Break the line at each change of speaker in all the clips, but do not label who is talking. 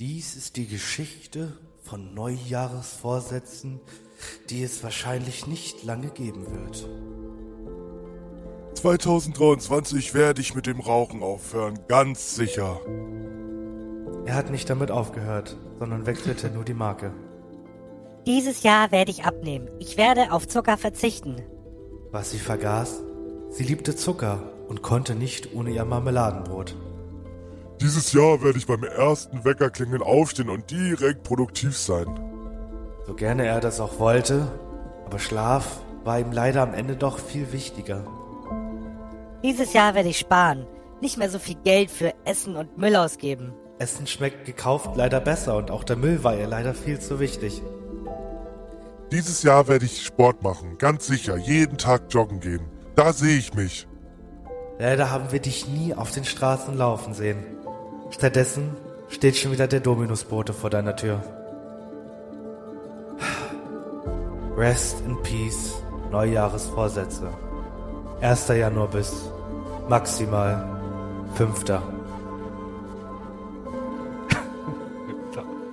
Dies ist die Geschichte von Neujahresvorsätzen, die es wahrscheinlich nicht lange geben wird.
2023 werde ich mit dem Rauchen aufhören, ganz sicher.
Er hat nicht damit aufgehört, sondern wechselte nur die Marke.
Dieses Jahr werde ich abnehmen. Ich werde auf Zucker verzichten.
Was sie vergaß, sie liebte Zucker und konnte nicht ohne ihr Marmeladenbrot.
Dieses Jahr werde ich beim ersten Weckerklingeln aufstehen und direkt produktiv sein.
So gerne er das auch wollte, aber Schlaf war ihm leider am Ende doch viel wichtiger.
Dieses Jahr werde ich sparen. Nicht mehr so viel Geld für Essen und Müll ausgeben.
Essen schmeckt gekauft leider besser und auch der Müll war ihr leider viel zu wichtig.
Dieses Jahr werde ich Sport machen, ganz sicher, jeden Tag joggen gehen. Da sehe ich mich.
Leider haben wir dich nie auf den Straßen laufen sehen. Stattdessen steht schon wieder der Dominusbote vor deiner Tür. Rest in Peace, Neujahresvorsätze. 1. Januar bis maximal 5.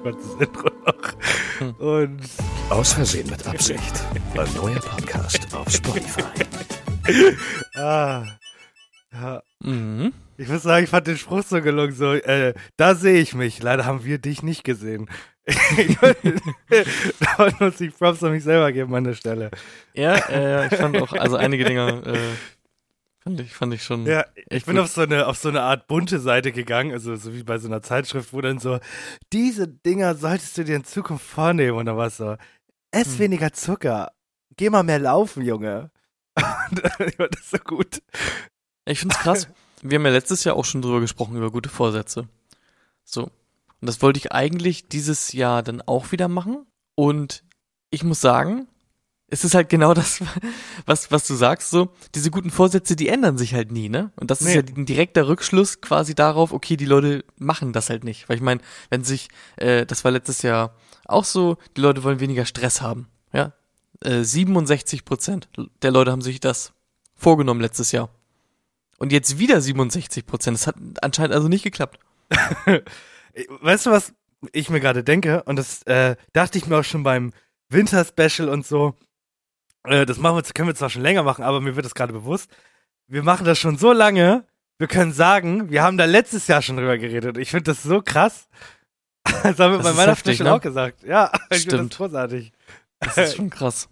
Kurzes Intro noch. Und
Aus Versehen mit Absicht. Ein neuer Podcast auf Spotify.
ah, ja.
Mhm.
Ich muss sagen, ich fand den Spruch so gelungen, so, äh, da sehe ich mich. Leider haben wir dich nicht gesehen. da muss ich Props an mich selber geben an der Stelle.
Ja, äh, ich fand auch, also einige Dinger äh, fand, ich, fand ich schon.
Ja, ich bin
gut.
auf so eine auf so eine Art bunte Seite gegangen, also so wie bei so einer Zeitschrift, wo dann so diese Dinger solltest du dir in Zukunft vornehmen und dann war es so ess
Hm.
weniger Zucker, geh mal mehr laufen, Junge. Und ich fand das so gut.
Ich find's krass. Wir haben ja letztes Jahr auch schon drüber gesprochen, über gute Vorsätze. So. Und das wollte ich eigentlich dieses Jahr dann auch wieder machen. Und ich muss sagen, es ist halt genau das, was, was du sagst, so. Diese guten Vorsätze, die ändern sich halt nie, ne? Und das ist
Nee.
ja ein direkter Rückschluss quasi darauf, okay, die Leute machen das halt nicht. Weil ich meine, wenn sich, äh, das war letztes Jahr auch so, die Leute wollen weniger Stress haben, ja? Äh, 67 Prozent der Leute haben sich das vorgenommen letztes Jahr. Und jetzt wieder 67 Prozent. Das hat anscheinend also nicht geklappt.
Weißt du, was ich mir gerade denke? Und das äh, dachte ich mir auch schon beim Winter-Special und so. Äh, das machen wir, können wir zwar schon länger machen, aber mir wird das gerade bewusst. Wir machen das schon so lange, wir können sagen, wir haben da letztes Jahr schon drüber geredet. Ich finde das so krass. Das haben wir
Das
bei meiner
heftig,
Special
ne?
auch gesagt. Ja, ich finde
Stimmt.
das großartig.
Das ist schon krass.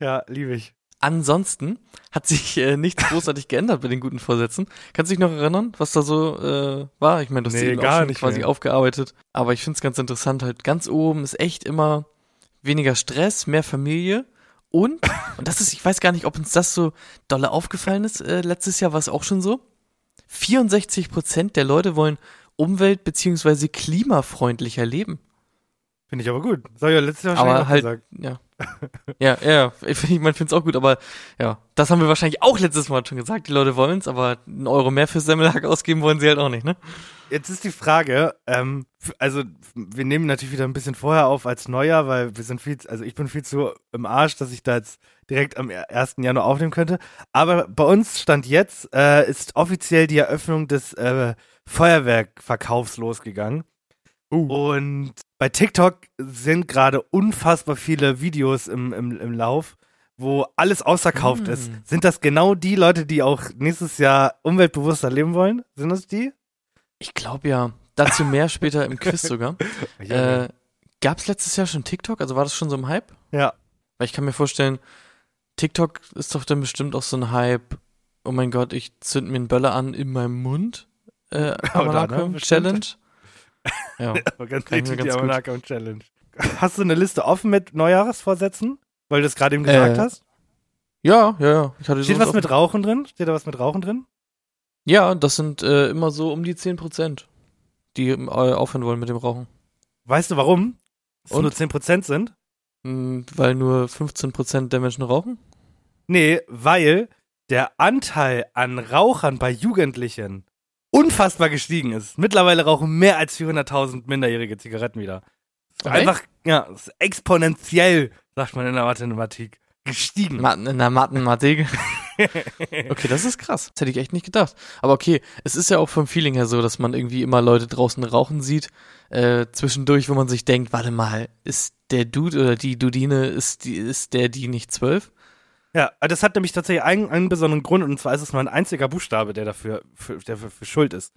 Ja, liebe ich.
Ansonsten hat sich äh, nichts großartig geändert bei den guten Vorsätzen. Kannst du dich noch erinnern, was da so äh, war? Ich meine, du hast
Nee, gar nicht
quasi
mehr.
aufgearbeitet. Aber ich finde es ganz interessant, halt ganz oben ist echt immer weniger Stress, mehr Familie und, und das ist, ich weiß gar nicht, ob uns das so dolle aufgefallen ist, äh, letztes Jahr war es auch schon so. 64 Prozent der Leute wollen umwelt- beziehungsweise klimafreundlicher leben.
Finde ich aber gut. Das habe ich ja letztes Jahr schon
aber halt,
gesagt.
ja. Ja, ja, ich, man findet es auch gut, aber ja, das haben wir wahrscheinlich auch letztes Mal schon gesagt. Die Leute wollen es, aber einen Euro mehr für Semmelhack ausgeben wollen sie halt auch nicht, ne?
Jetzt ist die Frage, ähm, also wir nehmen natürlich wieder ein bisschen vorher auf als Neujahr, weil wir sind viel, also ich bin viel zu im Arsch, dass ich da jetzt direkt am 1. Januar aufnehmen könnte. Aber bei uns stand jetzt, äh, ist offiziell die Eröffnung des äh, Feuerwerkverkaufs losgegangen. Und bei TikTok sind gerade unfassbar viele Videos im, im, im Lauf, wo alles ausverkauft
Mm.
ist. Sind das genau die Leute, die auch nächstes Jahr umweltbewusster leben wollen? Sind das die?
Ich glaube ja. Dazu mehr später im Quiz sogar. Äh, Gab es letztes Jahr schon TikTok? Also war das schon so ein Hype?
ja.
Weil ich kann mir vorstellen, TikTok ist doch dann bestimmt auch so ein Hype. Oh mein Gott, ich zünd mir einen Böller an in meinem Mund. Äh, Amalaka
ne?
Challenge. Ja.
Aber ganz richtig die
ganz gut-
Amalaka Challenge. Hast du eine Liste offen mit Neujahresvorsätzen? Weil du es gerade eben gesagt
Äh,
hast?
ja, ja, ja. Ich hatte
Steht was mit Rauchen drin? Steht da was mit Rauchen drin?
Ja, das sind äh, immer so um die 10 Prozent, die äh, aufhören wollen mit dem Rauchen.
Weißt du warum? Es
Und?
nur 10% sind?
Hm, Weil nur 15% der Menschen rauchen?
Nee, weil der Anteil an Rauchern bei Jugendlichen unfassbar gestiegen ist. Mittlerweile rauchen mehr als 400.000 minderjährige Zigaretten wieder.
Echt?
Einfach, ja, exponentiell, sagt man in der Mathematik, gestiegen.
Ma- In der Mathematik. Okay, das ist krass. Das hätte ich echt nicht gedacht. Aber okay, es ist ja auch vom Feeling her so, dass man irgendwie immer Leute draußen rauchen sieht, äh, zwischendurch, wo man sich denkt, warte mal, ist der Dude oder die Dudine, ist, die, ist der die nicht zwölf?
Ja, das hat nämlich tatsächlich einen, einen besonderen Grund und zwar ist es nur ein einziger Buchstabe, der dafür für, der für, für schuld ist.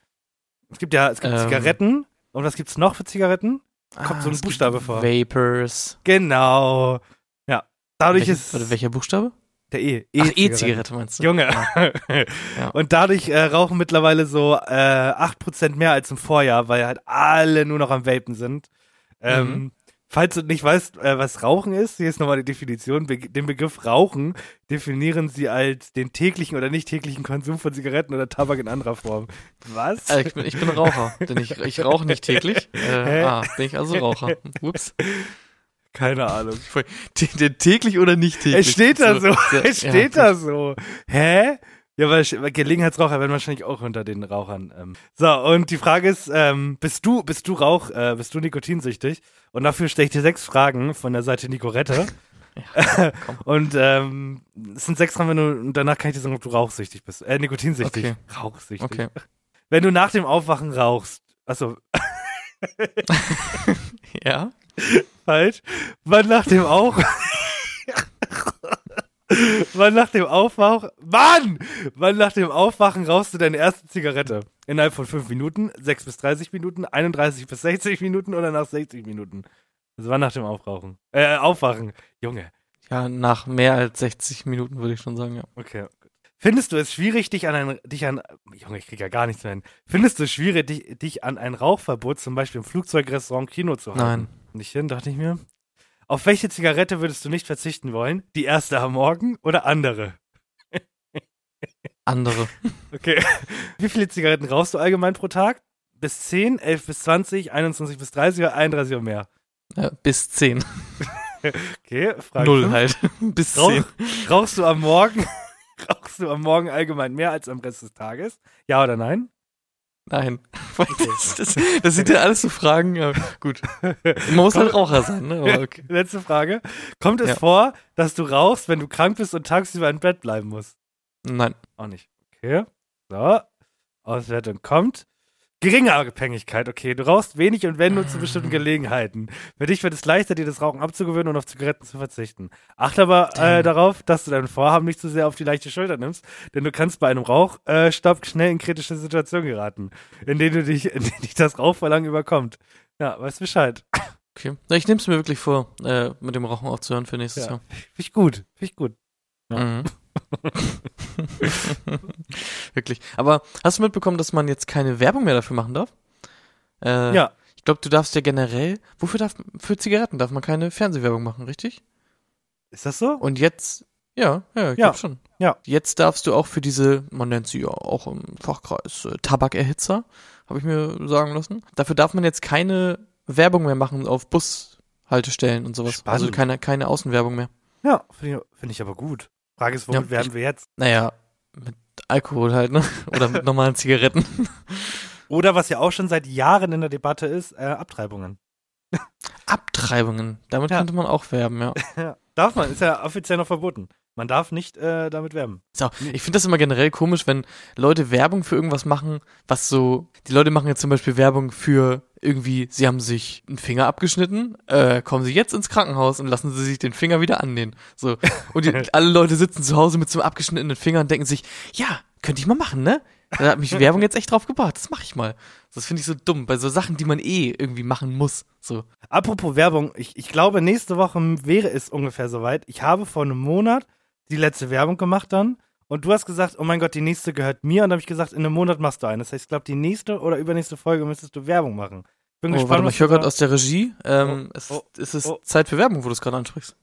Es gibt ja, es gibt
Ähm.
Zigaretten und was gibt's noch für Zigaretten? Kommt so ein Buchstabe vor.
Vapors.
Genau. Ja. Dadurch
Welche,
ist
warte, welcher Buchstabe?
der E.
E-Zigarette meinst du?
Junge.
Ja.
Und dadurch äh, rauchen mittlerweile so äh, 8% mehr als im Vorjahr, weil halt alle nur noch am Vapen sind. Ähm,
Mhm.
Falls du nicht weißt, äh, was Rauchen ist, hier ist nochmal die Definition. Be den Begriff Rauchen definieren sie als den täglichen oder nicht täglichen Konsum von Zigaretten oder Tabak in anderer Form. Was?
Äh, ich, bin, ich bin Raucher, denn ich, ich rauche nicht täglich. Äh, ah, bin ich also Raucher. Ups.
Keine Ahnung.
Tä- Täglich oder nicht täglich?
Es steht da so.
sehr-
Es
ja,
steht
gut.
da so. Hä? Ja, weil Gelegenheitsraucher werden wahrscheinlich auch unter den Rauchern. Ähm. So, und die Frage ist, ähm, bist du, bist du Rauch, äh, bist du nikotinsüchtig? Und dafür stelle ich dir sechs Fragen von der Seite Nicorette.
komm.
und ähm, es sind sechs Fragen, wenn du, und danach kann ich dir sagen, ob du rauchsüchtig bist. Äh, nikotinsüchtig.
Okay.
Rauchsüchtig.
Okay.
Wenn du nach dem Aufwachen rauchst, achso,
Ja?
falsch. Wann nach dem Auf... Wann nach dem Aufwachen... Mann! Wann nach dem Aufwachen rauchst du deine erste Zigarette? Innerhalb von 5 Minuten, 6 bis 30 Minuten, 31 bis 60 Minuten oder nach 60 Minuten? Also wann nach dem Aufrauchen? Äh, Aufwachen. Junge.
Ja, nach mehr als 60 Minuten würde ich schon sagen, ja.
Okay. Findest du es schwierig, dich an ein, dich an, Junge, ich krieg ja gar nichts mehr hin. Findest du es schwierig, dich, dich an ein Rauchverbot, zum Beispiel im Flugzeug, Restaurant, Kino zu halten?
Nein.
Nicht hin, dachte ich mir. Auf welche Zigarette würdest du nicht verzichten wollen? Die erste am Morgen oder andere?
Andere.
Okay. Wie viele Zigaretten rauchst du allgemein pro Tag? Bis 10, 11 bis 20, 21 bis 30 oder 31 oder mehr?
Ja, bis 10.
Okay, Frage
Null
fünf.
halt. bis
Rauch,
10.
rauchst du am Morgen, rauchst du am Morgen allgemein mehr als am Rest des Tages? Ja oder nein?
Nein. Das, das, das sind ja alles so Fragen. Ja, gut. Man muss halt Raucher sein, ne? Okay.
Letzte Frage. Kommt es
Ja.
vor, dass du rauchst, wenn du krank bist und tagsüber im Bett bleiben musst?
Nein.
Auch nicht. Okay. So. Auswertung kommt. Geringe Abhängigkeit, okay. Du rauchst wenig und wenn nur zu bestimmten Gelegenheiten. Für dich wird es leichter, dir das Rauchen abzugewöhnen und auf Zigaretten zu verzichten. Achte aber äh, darauf, dass du dein Vorhaben nicht zu sehr auf die leichte Schulter nimmst, denn du kannst bei einem Rauchstopp äh, schnell in kritische Situationen geraten, in denen du dich, in denen dich das Rauchverlangen überkommt. Ja, weißt Bescheid.
Okay. Ich nehme es mir wirklich vor, äh, mit dem Rauchen aufzuhören für nächstes
Ja.
Jahr.
Finde ich gut. Finde ich gut. Ja.
Mhm. wirklich. Aber hast du mitbekommen, dass man jetzt keine Werbung mehr dafür machen darf? Äh,
Ja.
Ich glaube, du darfst ja generell, wofür darf, für Zigaretten darf man keine Fernsehwerbung machen, richtig?
Ist das so?
Und jetzt, ja, ja, ich
Ja,
glaube schon.
ja.
Jetzt darfst du auch für diese, man nennt sie ja auch im Fachkreis äh, Tabakerhitzer, habe ich mir sagen lassen. Dafür darf man jetzt keine Werbung mehr machen auf Bushaltestellen und sowas.
Spannend.
Also keine, keine Außenwerbung mehr.
Ja, finde ich, find ich aber gut. Frage ist, womit
Ja,
werden wir jetzt?
Naja, mit Alkohol halt, ne? Oder mit normalen Zigaretten.
Oder was ja auch schon seit Jahren in der Debatte ist, äh, Abtreibungen.
Abtreibungen, damit
Ja.
könnte man auch werben, ja.
Ja. Darf man, ist ja offiziell noch verboten. Man darf nicht äh, damit werben.
So, ich finde das immer generell komisch, wenn Leute Werbung für irgendwas machen, was so, die Leute machen jetzt zum Beispiel Werbung für irgendwie, sie haben sich einen Finger abgeschnitten, äh, kommen sie jetzt ins Krankenhaus und lassen sie sich den Finger wieder annähen. So. Und die, alle Leute sitzen zu Hause mit so einem abgeschnittenen Finger und denken sich, ja, könnte ich mal machen, ne? Da hat mich Werbung jetzt echt drauf gebracht, das mache ich mal. Das finde ich so dumm, bei so Sachen, die man eh irgendwie machen muss. So.
Apropos Werbung, ich, ich glaube, nächste Woche wäre es ungefähr soweit. Ich habe vor einem Monat die letzte Werbung gemacht dann. Und du hast gesagt, oh mein Gott, die nächste gehört mir. Und dann habe ich gesagt, in einem Monat machst du eine. Das heißt, ich glaube, die nächste oder übernächste Folge müsstest du Werbung machen. Bin
Oh,
gespannt,
warte mal, ich höre gerade
da-
aus der Regie, ähm,
Oh,
es,
oh,
es ist
oh.
Zeit für Werbung, wo du es gerade ansprichst.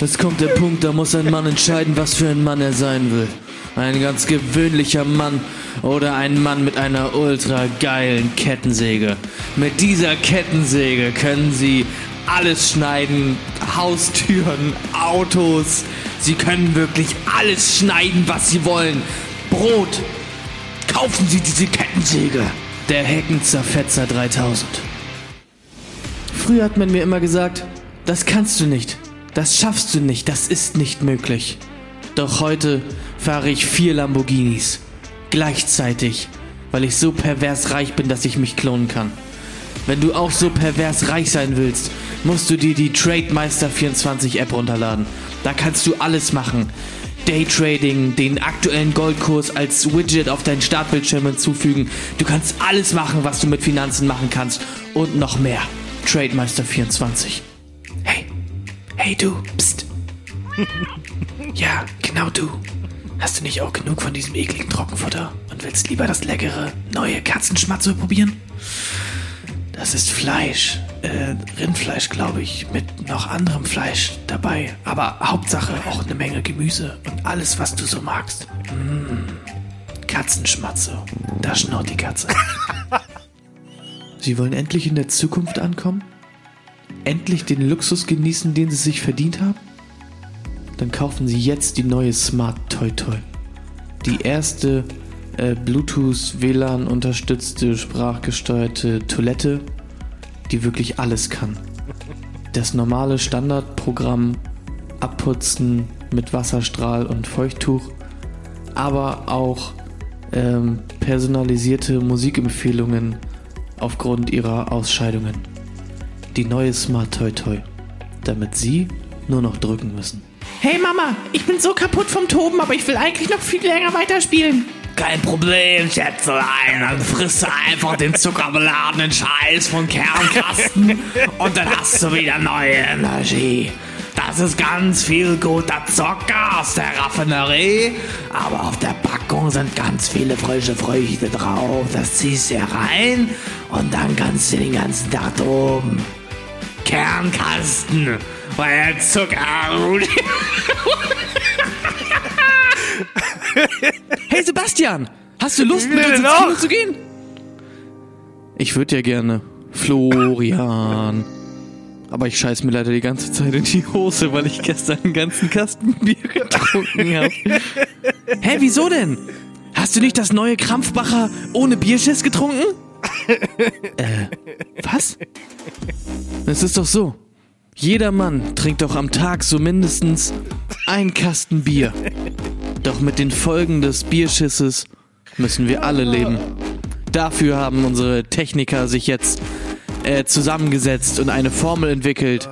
Es kommt der Punkt, da muss ein Mann entscheiden, was für ein Mann er sein will.
ein ganz gewöhnlicher Mann oder ein Mann mit einer ultra geilen Kettensäge. Mit dieser Kettensäge können Sie alles schneiden, Haustüren, Autos. Sie können wirklich alles schneiden, was Sie wollen. Brot. Kaufen Sie diese Kettensäge. Der Heckenzerfetzer 3000. Früher hat man mir immer gesagt, das kannst du nicht, das schaffst du nicht, das ist nicht möglich. Doch heute fahre ich vier Lamborghinis. Gleichzeitig, weil ich so pervers reich bin, dass ich mich klonen kann. Wenn du auch so pervers reich sein willst, musst du dir die Trademeister 24 App runterladen. Da kannst du alles machen. Daytrading, den aktuellen Goldkurs als Widget auf deinen Startbildschirm hinzufügen. Du kannst alles machen, was du mit Finanzen machen kannst und noch mehr. Trademeister 24. Hey, hey du, pst. ja, genau du. Hast du nicht auch genug von diesem ekligen Trockenfutter und willst lieber das leckere, neue Katzenschmatze probieren? Das ist Fleisch. Äh, Rindfleisch, glaube ich, mit noch anderem Fleisch dabei. Aber Hauptsache auch eine Menge Gemüse und alles, was du so magst. Mm. Katzenschmatze. Da schnurrt die Katze. Sie wollen endlich in der Zukunft ankommen? Endlich den Luxus genießen, den Sie sich verdient haben? Dann kaufen Sie jetzt die neue Smart Toy Toy. Die erste äh, Bluetooth WLAN unterstützte sprachgesteuerte Toilette, die wirklich alles kann. Das normale Standardprogramm abputzen mit Wasserstrahl und Feuchttuch, aber auch ähm, personalisierte Musikempfehlungen aufgrund ihrer Ausscheidungen. Die neue Smart Toy Toy, damit Sie nur noch drücken müssen. Hey Mama, ich bin so kaputt vom Toben, aber ich will eigentlich noch viel länger weiterspielen. Kein Problem, Schätzelein. Dann frisst du einfach den zuckerbeladenen Scheiß von Kernkasten und dann hast du wieder neue Energie. Das ist ganz viel guter Zucker aus der Raffinerie, aber auf der Packung sind ganz viele frische Früchte drauf. Das ziehst du rein und dann kannst du den ganzen Tag toben. Kernkasten, weil Zucker. Hey Sebastian, hast du Lust mit uns ins Kino zu gehen? Ich würde ja gerne. Florian. Aber ich scheiß mir leider die ganze Zeit in die Hose, weil ich gestern einen ganzen Kasten Bier getrunken habe. Hä, wieso denn? Hast du nicht das neue Krampfbacher ohne Bierschiss getrunken? äh, was? Es ist doch so. Jeder Mann trinkt doch am Tag so mindestens ein Kasten Bier. Doch mit den Folgen des Bierschisses müssen wir alle leben. Dafür haben unsere Techniker sich jetzt äh, zusammengesetzt und eine Formel entwickelt,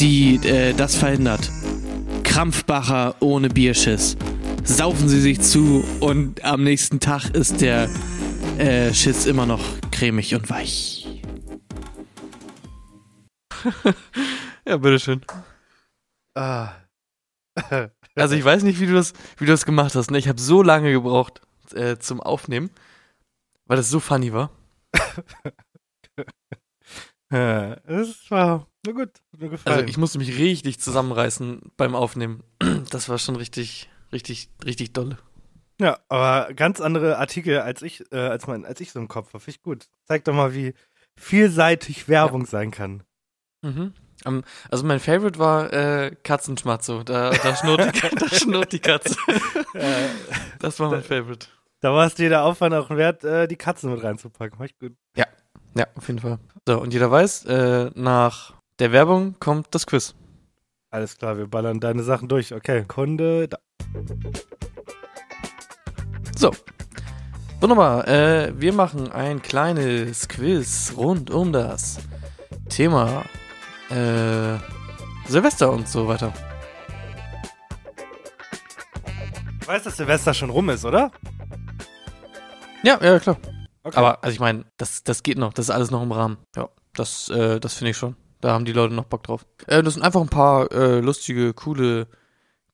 die äh, das verhindert. Krampfbacher ohne Bierschiss. Saufen Sie sich zu und am nächsten Tag ist der äh, Schiss immer noch cremig und weich.
Ja, bitteschön.
Ah.
Also ich weiß nicht, wie du das, wie du das gemacht hast. Ne? Ich habe so lange gebraucht äh, zum Aufnehmen, weil das so funny war.
Ja, Das war na gut, mir gefallen.
Also ich musste mich richtig zusammenreißen beim Aufnehmen. Das war schon richtig, richtig, richtig dolle.
ja, aber ganz andere Artikel als ich, äh, als mein, als ich so im Kopf habe. Finde ich gut. Zeigt doch mal, wie vielseitig Werbung sein kann.
Mhm. Um, also mein Favorite war äh, Katzenschmatzo. Da, da, schnurrt die, da schnurrt die Katze. Das war mein Favorite.
da war es dir der Aufwand auch wert, äh, die Katzen mit reinzupacken. War ich gut.
Ja, auf jeden Fall. So, und jeder weiß, äh, nach der Werbung kommt das Quiz.
Alles klar, wir ballern deine Sachen durch. Okay, Kunde, da.
So. Wunderbar. Äh, wir machen ein kleines Quiz rund um das Thema äh, Silvester und so weiter.
Du weißt, dass Silvester schon rum ist, oder?
Ja, ja, klar.
Okay.
Aber, also ich meine, das, das geht noch. Das ist alles noch im Rahmen. Ja, das, äh, das finde ich schon. Da haben die Leute noch Bock drauf. Äh, das sind einfach ein paar äh, lustige, coole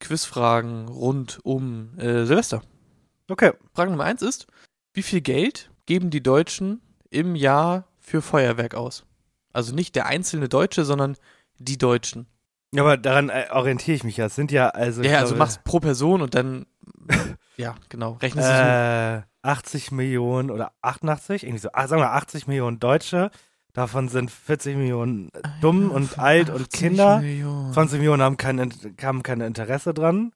Quizfragen rund um äh, Silvester.
Okay.
Frage Nummer eins ist, wie viel Geld geben die Deutschen im Jahr für Feuerwerk aus? Also nicht der einzelne Deutsche, sondern die Deutschen.
Ja, aber daran äh, orientiere ich mich ja. Es sind ja, also.
Ja, also machst pro Person und dann
Ja, genau. Rechnen Sie äh,
äh, 80 Millionen oder 88, irgendwie so, ah, sagen wir 80 Millionen Deutsche. Davon sind 40 Millionen dumm
ja,
und alt und Kinder.
Millionen.
20 Millionen haben kein, haben kein Interesse dran.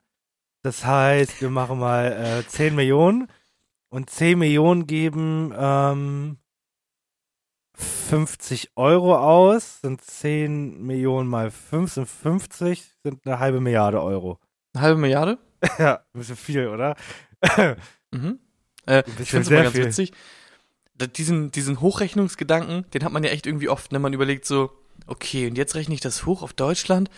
Das heißt, wir machen mal äh, 10 Millionen und 10 Millionen geben ähm, 50 Euro aus, sind 10 Millionen mal 5 sind 50, sind eine halbe Milliarde Euro.
Eine halbe Milliarde?
ja, ein bisschen viel, oder?
mhm. Äh, ich finde es
sehr
immer ganz
viel.
witzig. Diesen, diesen Hochrechnungsgedanken, den hat man ja echt irgendwie oft, wenn man überlegt so, okay, und jetzt rechne ich das hoch auf Deutschland.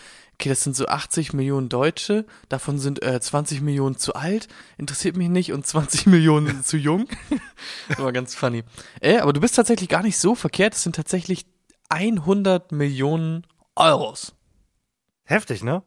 Okay, das sind so 80 Millionen Deutsche, davon sind äh, 20 Millionen zu alt, interessiert mich nicht, und 20 Millionen zu jung. das war ganz funny. Äh, aber du bist tatsächlich gar nicht so verkehrt, es sind tatsächlich 100 Millionen Euros.
Heftig, ne?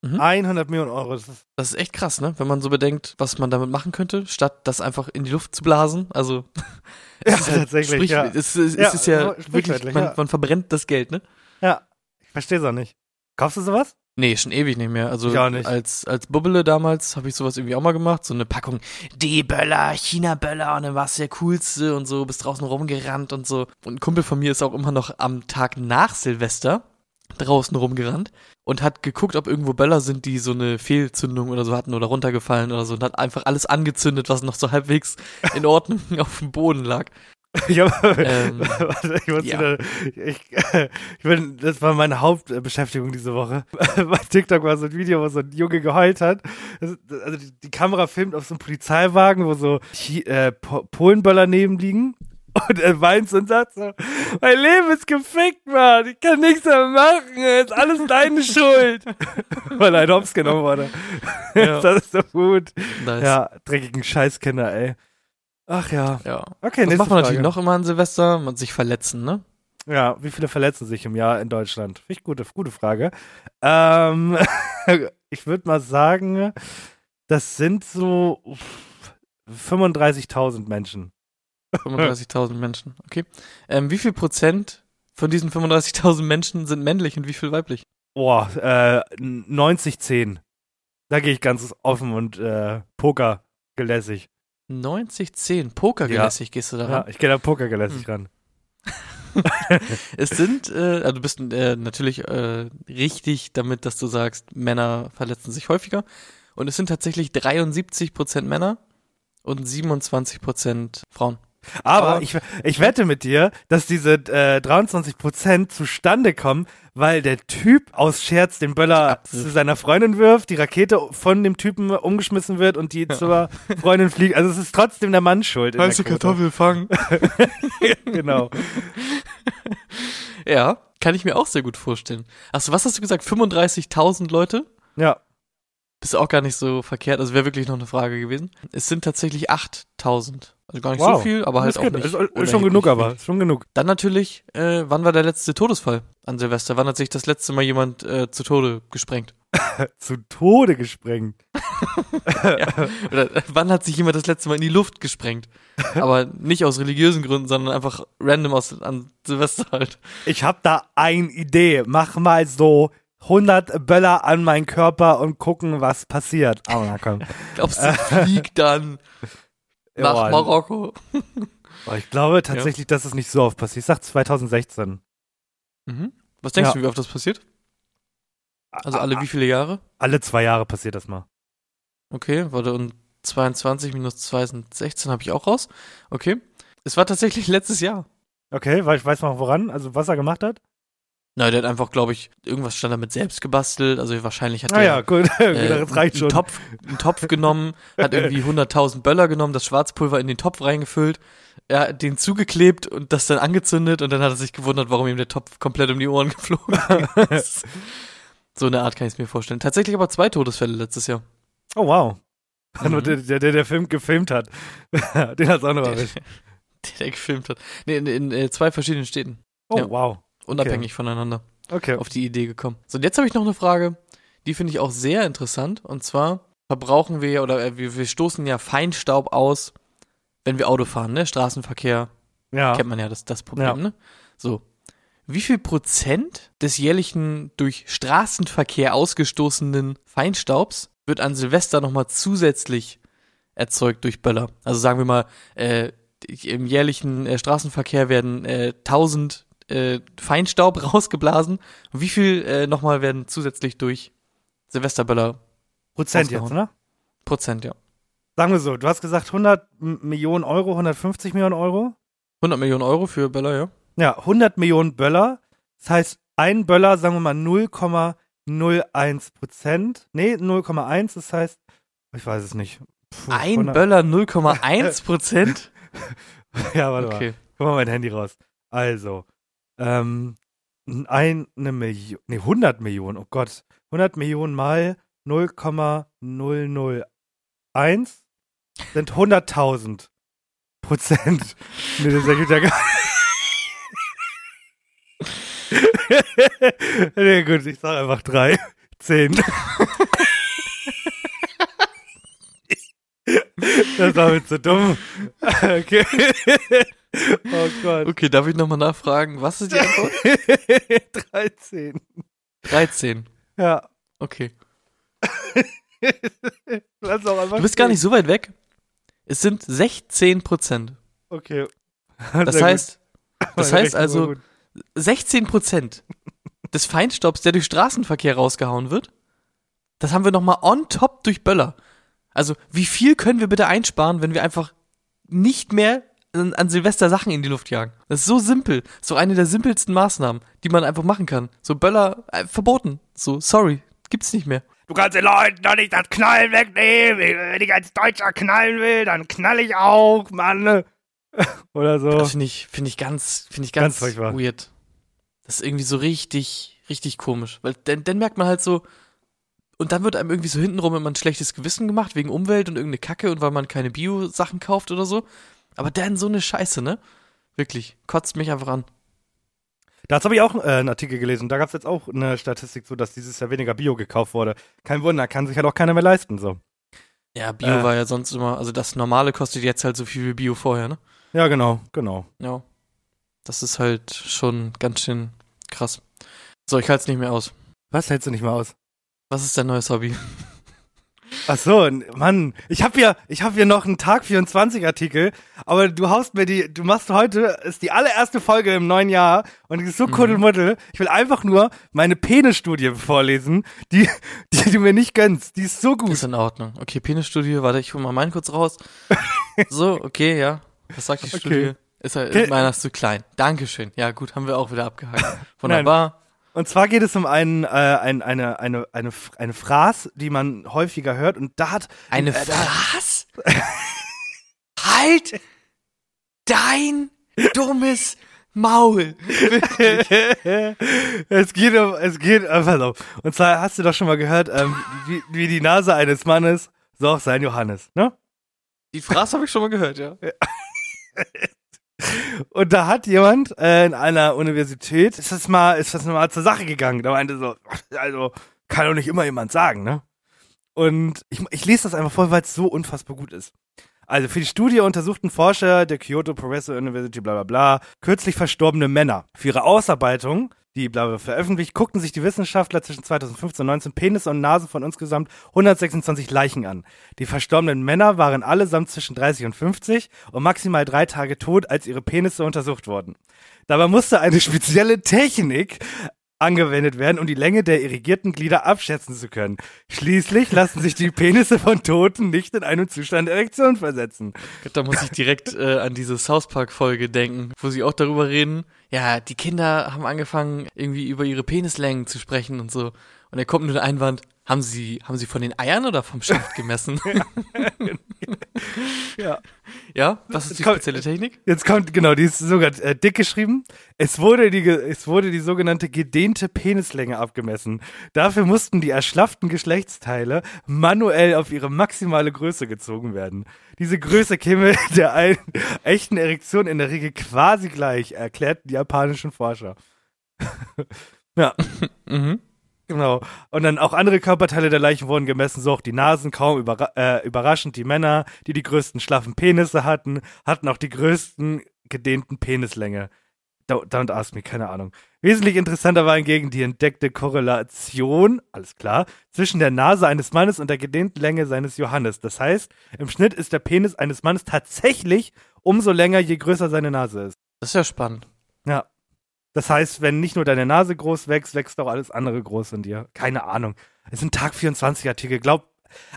Mhm.
100 Millionen Euro, das ist
Das ist echt krass, ne? Wenn man so bedenkt, was man damit machen könnte, statt das einfach in die Luft zu blasen. Also
Ja,
halt
tatsächlich,
sprich,
ja.
Es, es,
Ja,
es ist ja wirklich, man, man verbrennt das Geld, ne?
Ja, ich verstehe es auch nicht. Kaufst du sowas?
Nee, schon ewig nicht mehr. Also
nicht.
als als Bubbele damals habe ich sowas irgendwie auch mal gemacht, so eine Packung D-Böller, China-Böller und dann war es der coolste und so, bist draußen rumgerannt und so. Und ein Kumpel von mir ist auch immer noch am Tag nach Silvester draußen rumgerannt und hat geguckt, ob irgendwo Böller sind, die so eine Fehlzündung oder so hatten oder runtergefallen oder so und hat einfach alles angezündet, was noch so halbwegs in Ordnung auf dem Boden lag.
Ich, hab,
Ähm,
warte, ich, muss
ja.
wieder, ich, ich bin, das war meine Hauptbeschäftigung diese Woche. Bei TikTok war so ein Video, wo so ein Junge geheult hat. Also die, die Kamera filmt auf so einem Polizeiwagen, wo so äh, Po- Polenböller neben liegen. Und er weint so und sagt so, mein Leben ist gefickt, Mann. Ich kann nichts mehr machen. Es ist alles deine Schuld. Weil er in Hops genommen wurde.
Ja.
Das ist doch gut.
Nice.
Ja, dreckigen Scheißkinder, ey. Ach ja.
ja.
Okay, nächste
macht man
Frage.
natürlich noch immer an Silvester? Man sich verletzen, ne?
Ja, wie viele verletzen sich im Jahr in Deutschland? Finde ich gute, gute Frage. Ähm, ich würde mal sagen, das sind so uff, 35.000 Menschen.
35.000 Menschen, okay. Ähm, wie viel Prozent von diesen 35.000 Menschen sind männlich und wie viel weiblich?
Boah, äh, 90-10. Da gehe ich ganz offen und äh, Poker gelässig.
90, 10. Pokergelässig gehst du
Ja,
daran.
ich gehe da Poker gelässig ran.
Es sind, äh, also du bist äh, natürlich äh, richtig damit, dass du sagst, Männer verletzen sich häufiger. Und es sind tatsächlich 73% Männer und 27% Frauen.
Aber,
Aber-
ich, ich wette mit dir, dass diese äh, 23% zustande kommen, weil der Typ aus Scherz den Böller zu seiner Freundin wirft, die Rakete von dem Typen umgeschmissen wird und die zur Freundin fliegt. Also es ist trotzdem der Mann schuld. der Quote.
fangen?
genau.
Ja, kann ich mir auch sehr gut vorstellen. Achso, was hast du gesagt? 35.000 Leute?
Ja.
Bist auch gar nicht so verkehrt. Also wäre wirklich noch eine Frage gewesen. Es sind tatsächlich 8000. Also gar nicht
Wow.
so viel, aber halt auch nicht.
Ist, ist schon
unerheblich
genug, aber. Schon genug.
Dann natürlich, äh, wann war der letzte Todesfall an Silvester? Wann hat sich das letzte Mal jemand äh, zu Tode gesprengt?
Zu Tode gesprengt.
Oder äh, wann hat sich jemand das letzte Mal in die Luft gesprengt? Aber nicht aus religiösen Gründen, sondern einfach random aus an Silvester halt.
Ich hab da eine Idee. Mach mal so 100 Böller an meinen Körper und gucken, was passiert. Aber na komm.
Glaubst du, fliegt dann nach
Ja,
Marokko?
Ich glaube tatsächlich, dass es nicht so oft passiert. Ich sag 2016.
Mhm. Was denkst
Ja.
du, wie oft das passiert? Also alle wie viele Jahre?
Alle zwei Jahre passiert das mal.
Okay, warte, und 22 minus 2 sind 16, habe ich auch raus. Okay. Es war tatsächlich letztes Jahr.
Okay, weil ich weiß mal woran, also was er gemacht hat.
Na, der hat einfach, glaube ich, irgendwas stand damit selbst gebastelt. Also wahrscheinlich hat
Ah
der
ja, gut,
äh,
das reicht
einen. Topf, einen Topf genommen, hat irgendwie 100.000 Böller genommen, das Schwarzpulver in den Topf reingefüllt, er hat den zugeklebt und das dann angezündet und dann hat er sich gewundert, warum ihm der Topf komplett um die Ohren geflogen ist. so eine Art kann ich es mir vorstellen. Tatsächlich aber zwei Todesfälle letztes Jahr.
Oh wow.
Mhm.
Der, der, der, der Film gefilmt hat. Den hat's auch noch
Der,
erwischt.
der, der gefilmt hat. Nee, in, in, äh, zwei verschiedenen Städten.
Oh
ja.
wow.
Unabhängig voneinander.
Okay.
auf die Idee gekommen. So, und jetzt habe ich noch eine Frage, die finde ich auch sehr interessant. Und zwar verbrauchen wir oder äh, wir, wir stoßen ja Feinstaub aus, wenn wir Auto fahren, ne? Straßenverkehr,
Ja.
kennt man ja das, das Problem,
Ja.
ne? So. Wie viel Prozent des jährlichen durch Straßenverkehr ausgestoßenen Feinstaubs wird an Silvester nochmal zusätzlich erzeugt durch Böller. Also sagen wir mal, äh, im jährlichen äh, Straßenverkehr werden äh, 1000 äh, Feinstaub rausgeblasen. Und wie viel äh, nochmal werden zusätzlich durch Silvesterböller
Prozent jetzt, ne?
Prozent, ja.
Sagen wir so, du hast gesagt 100 M- Millionen Euro, 150 Millionen Euro.
100 Millionen Euro für Böller, ja.
Ja, 100 Millionen Böller. Das heißt, ein Böller, sagen wir mal 0,01 Prozent. Nee, 0,1, das heißt, ich weiß es nicht. Puh,
Ein
100
Böller 0,1 Prozent?
Ja, warte mal.
Okay.
Guck mal mein Handy raus. Also, ähm, eine Million, nee, 100 Millionen, oh Gott. 100 Millionen mal 0,001 sind 100.000 Prozent. nee, das ergibt ja gar Nee, gut, ich sag einfach drei. Zehn. das war mir zu dumm. Okay. Oh Gott.
Okay, darf ich nochmal nachfragen, was ist die Antwort?
13.
13.
Ja.
Okay. Du bist gar nicht so weit weg. Es sind 16 Prozent.
Okay.
Das
Sehr
heißt,
gut.
das heißt also,
gut.
16 Prozent des Feinstaubs, der durch Straßenverkehr rausgehauen wird, das haben wir nochmal on top durch Böller. Also, wie viel können wir bitte einsparen, wenn wir einfach nicht mehr an, Silvester Sachen in die Luft jagen? Das ist so simpel. So eine der simpelsten Maßnahmen, die man einfach machen kann. So Böller äh, verboten. So, sorry, gibt's nicht mehr.
Du kannst den Leuten doch nicht das Knallen wegnehmen. Wenn ich als Deutscher knallen will, dann knall ich auch, Mann. Oder so.
Das finde ich, finde ich ganz, finde ich
Ganz
ganz, weird. Das ist irgendwie so richtig, richtig komisch. Weil dann, dann merkt man halt so, und dann wird einem irgendwie so hintenrum immer ein schlechtes Gewissen gemacht wegen Umwelt und irgendeine Kacke und weil man keine Bio-Sachen kauft oder so. Aber dann so eine Scheiße, ne? Wirklich. Kotzt mich einfach an.
Dazu habe ich auch äh, einen Artikel gelesen. Da gab es jetzt auch eine Statistik so, dass dieses Jahr weniger Bio gekauft wurde. Kein Wunder, kann sich halt auch keiner mehr leisten, so.
Ja, Bio
Äh.
war ja sonst immer, also das Normale kostet jetzt halt so viel wie Bio vorher, ne?
Ja, genau, genau.
Ja. Das ist halt schon ganz schön krass. So, ich halte es nicht mehr aus.
Was hältst du nicht mehr aus?
Was ist dein neues Hobby?
Ach so, Mann, ich habe hier, ich habe hier noch einen Tag 24 Artikel, aber du haust mir die, du machst heute ist die allererste Folge im neuen Jahr und die ist so kuddelmuddel. Ich will einfach nur meine Penisstudie vorlesen, die, die du mir nicht gönnst. Die ist so gut.
Ist in Ordnung. Okay, Penisstudie, warte, ich hol mal meinen kurz raus. So, okay, ja. Was sagt die
Okay.
Studie? Ist er,
Okay.
meiner ist zu klein. Dankeschön. Ja, gut, haben wir auch wieder abgehakt. Wunderbar.
Und zwar geht es um einen, äh, ein, eine, eine, eine, eine Phrase, die man häufiger hört und da hat
Eine
äh,
was? halt dein dummes Maul.
es geht um, es geht, äh, pass auf. Und zwar hast du doch schon mal gehört, ähm, wie, wie die Nase eines Mannes, so auch sein Johannes, ne?
Die Phrase habe ich schon mal gehört, ja.
Und da hat jemand äh, in einer Universität, ist das mal, ist das mal zur Sache gegangen. Da meinte so, also kann doch nicht immer jemand sagen, ne? Und ich, ich lese das einfach vor, weil es so unfassbar gut ist. Also für die Studie untersuchten Forscher der Kyoto Progressive University bla bla bla kürzlich verstorbene Männer. Für ihre Ausarbeitung, die bla bla veröffentlicht, guckten sich die Wissenschaftler zwischen 2015 und 19 Penisse und Nasen von insgesamt 126 Leichen an. Die verstorbenen Männer waren allesamt zwischen 30 und 50 und maximal drei Tage tot, als ihre Penisse untersucht wurden. Dabei musste eine spezielle Technik angewendet werden, um die Länge der irrigierten Glieder abschätzen zu können. Schließlich lassen sich die Penisse von Toten nicht in einen Zustand der Erektion versetzen.
Da muss ich direkt äh, an diese South Park Folge denken, wo sie auch darüber reden. Ja, die Kinder haben angefangen, irgendwie über ihre Penislängen zu sprechen und so. Und er kommt nur der Einwand, haben sie, haben sie von den Eiern oder vom Schaft gemessen?
Ja.
ja? Was ist die
Komm,
spezielle Technik?
Jetzt kommt, genau, die ist sogar äh, dick geschrieben. Es wurde, die, es wurde die sogenannte gedehnte Penislänge abgemessen. Dafür mussten die erschlafften Geschlechtsteile manuell auf ihre maximale Größe gezogen werden. Diese Größe käme der ein, echten Erektion in der Regel quasi gleich, erklärten die japanischen Forscher. ja.
Mhm.
Genau. Und dann auch andere Körperteile der Leichen wurden gemessen, so auch die Nasen, kaum überra äh, überraschend. Die Männer, die die größten schlaffen Penisse hatten, hatten auch die größten gedehnten Penislänge. Don't, don't ask me, keine Ahnung. Wesentlich interessanter war hingegen die entdeckte Korrelation, alles klar, zwischen der Nase eines Mannes und der gedehnten Länge seines Johannes. Das heißt, im Schnitt ist der Penis eines Mannes tatsächlich umso länger, je größer seine Nase ist.
Das ist ja spannend.
Ja. Das heißt, wenn nicht nur deine Nase groß wächst, wächst auch alles andere groß in dir. Keine Ahnung. Es sind Tag 24 Artikel. Glaub,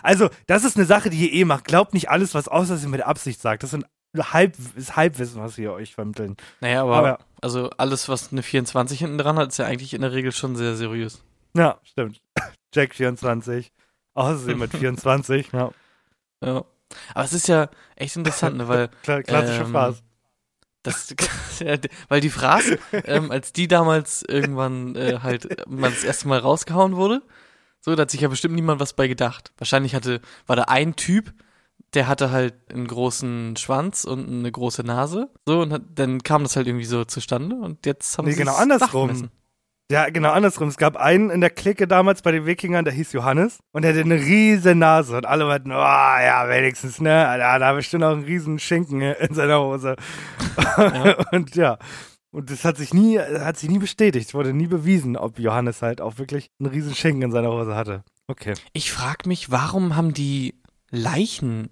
also, das ist eine Sache, die ihr eh macht. Glaubt nicht alles, was außer mit Absicht sagt. Das sind Halb, ist Halbwissen, was wir euch vermitteln.
Naja, aber,
Aber-
also alles, was eine 24 hinten dran hat, ist ja eigentlich in der Regel schon sehr seriös.
Ja, stimmt. Jack 24. Außerdem mit 24. Ja,
Ja. Aber es ist ja echt interessant, ne, weil
klassische
Ähm,
Phase.
Das, weil die Phrase, ähm, als die damals irgendwann äh, halt mal das erste Mal rausgehauen wurde, so, da hat sich ja bestimmt niemand was bei gedacht. Wahrscheinlich hatte, war da ein Typ, der hatte halt einen großen Schwanz und eine große Nase, so, und hat, dann kam das halt irgendwie so zustande und jetzt haben
Nee,
sie
genau andersrum. Ja, genau andersrum. Es gab einen in der Clique damals bei den Wikingern, der hieß Johannes und der hatte eine riesen Nase und alle meinten, oh ja, wenigstens, ne, da, da bestimmt auch einen riesen Schinken in seiner Hose. und ja, und das hat sich nie, hat sich nie bestätigt, wurde nie bewiesen, ob Johannes halt auch wirklich einen riesen Schinken in seiner Hose hatte. Okay.
Ich frag mich, warum haben die Leichen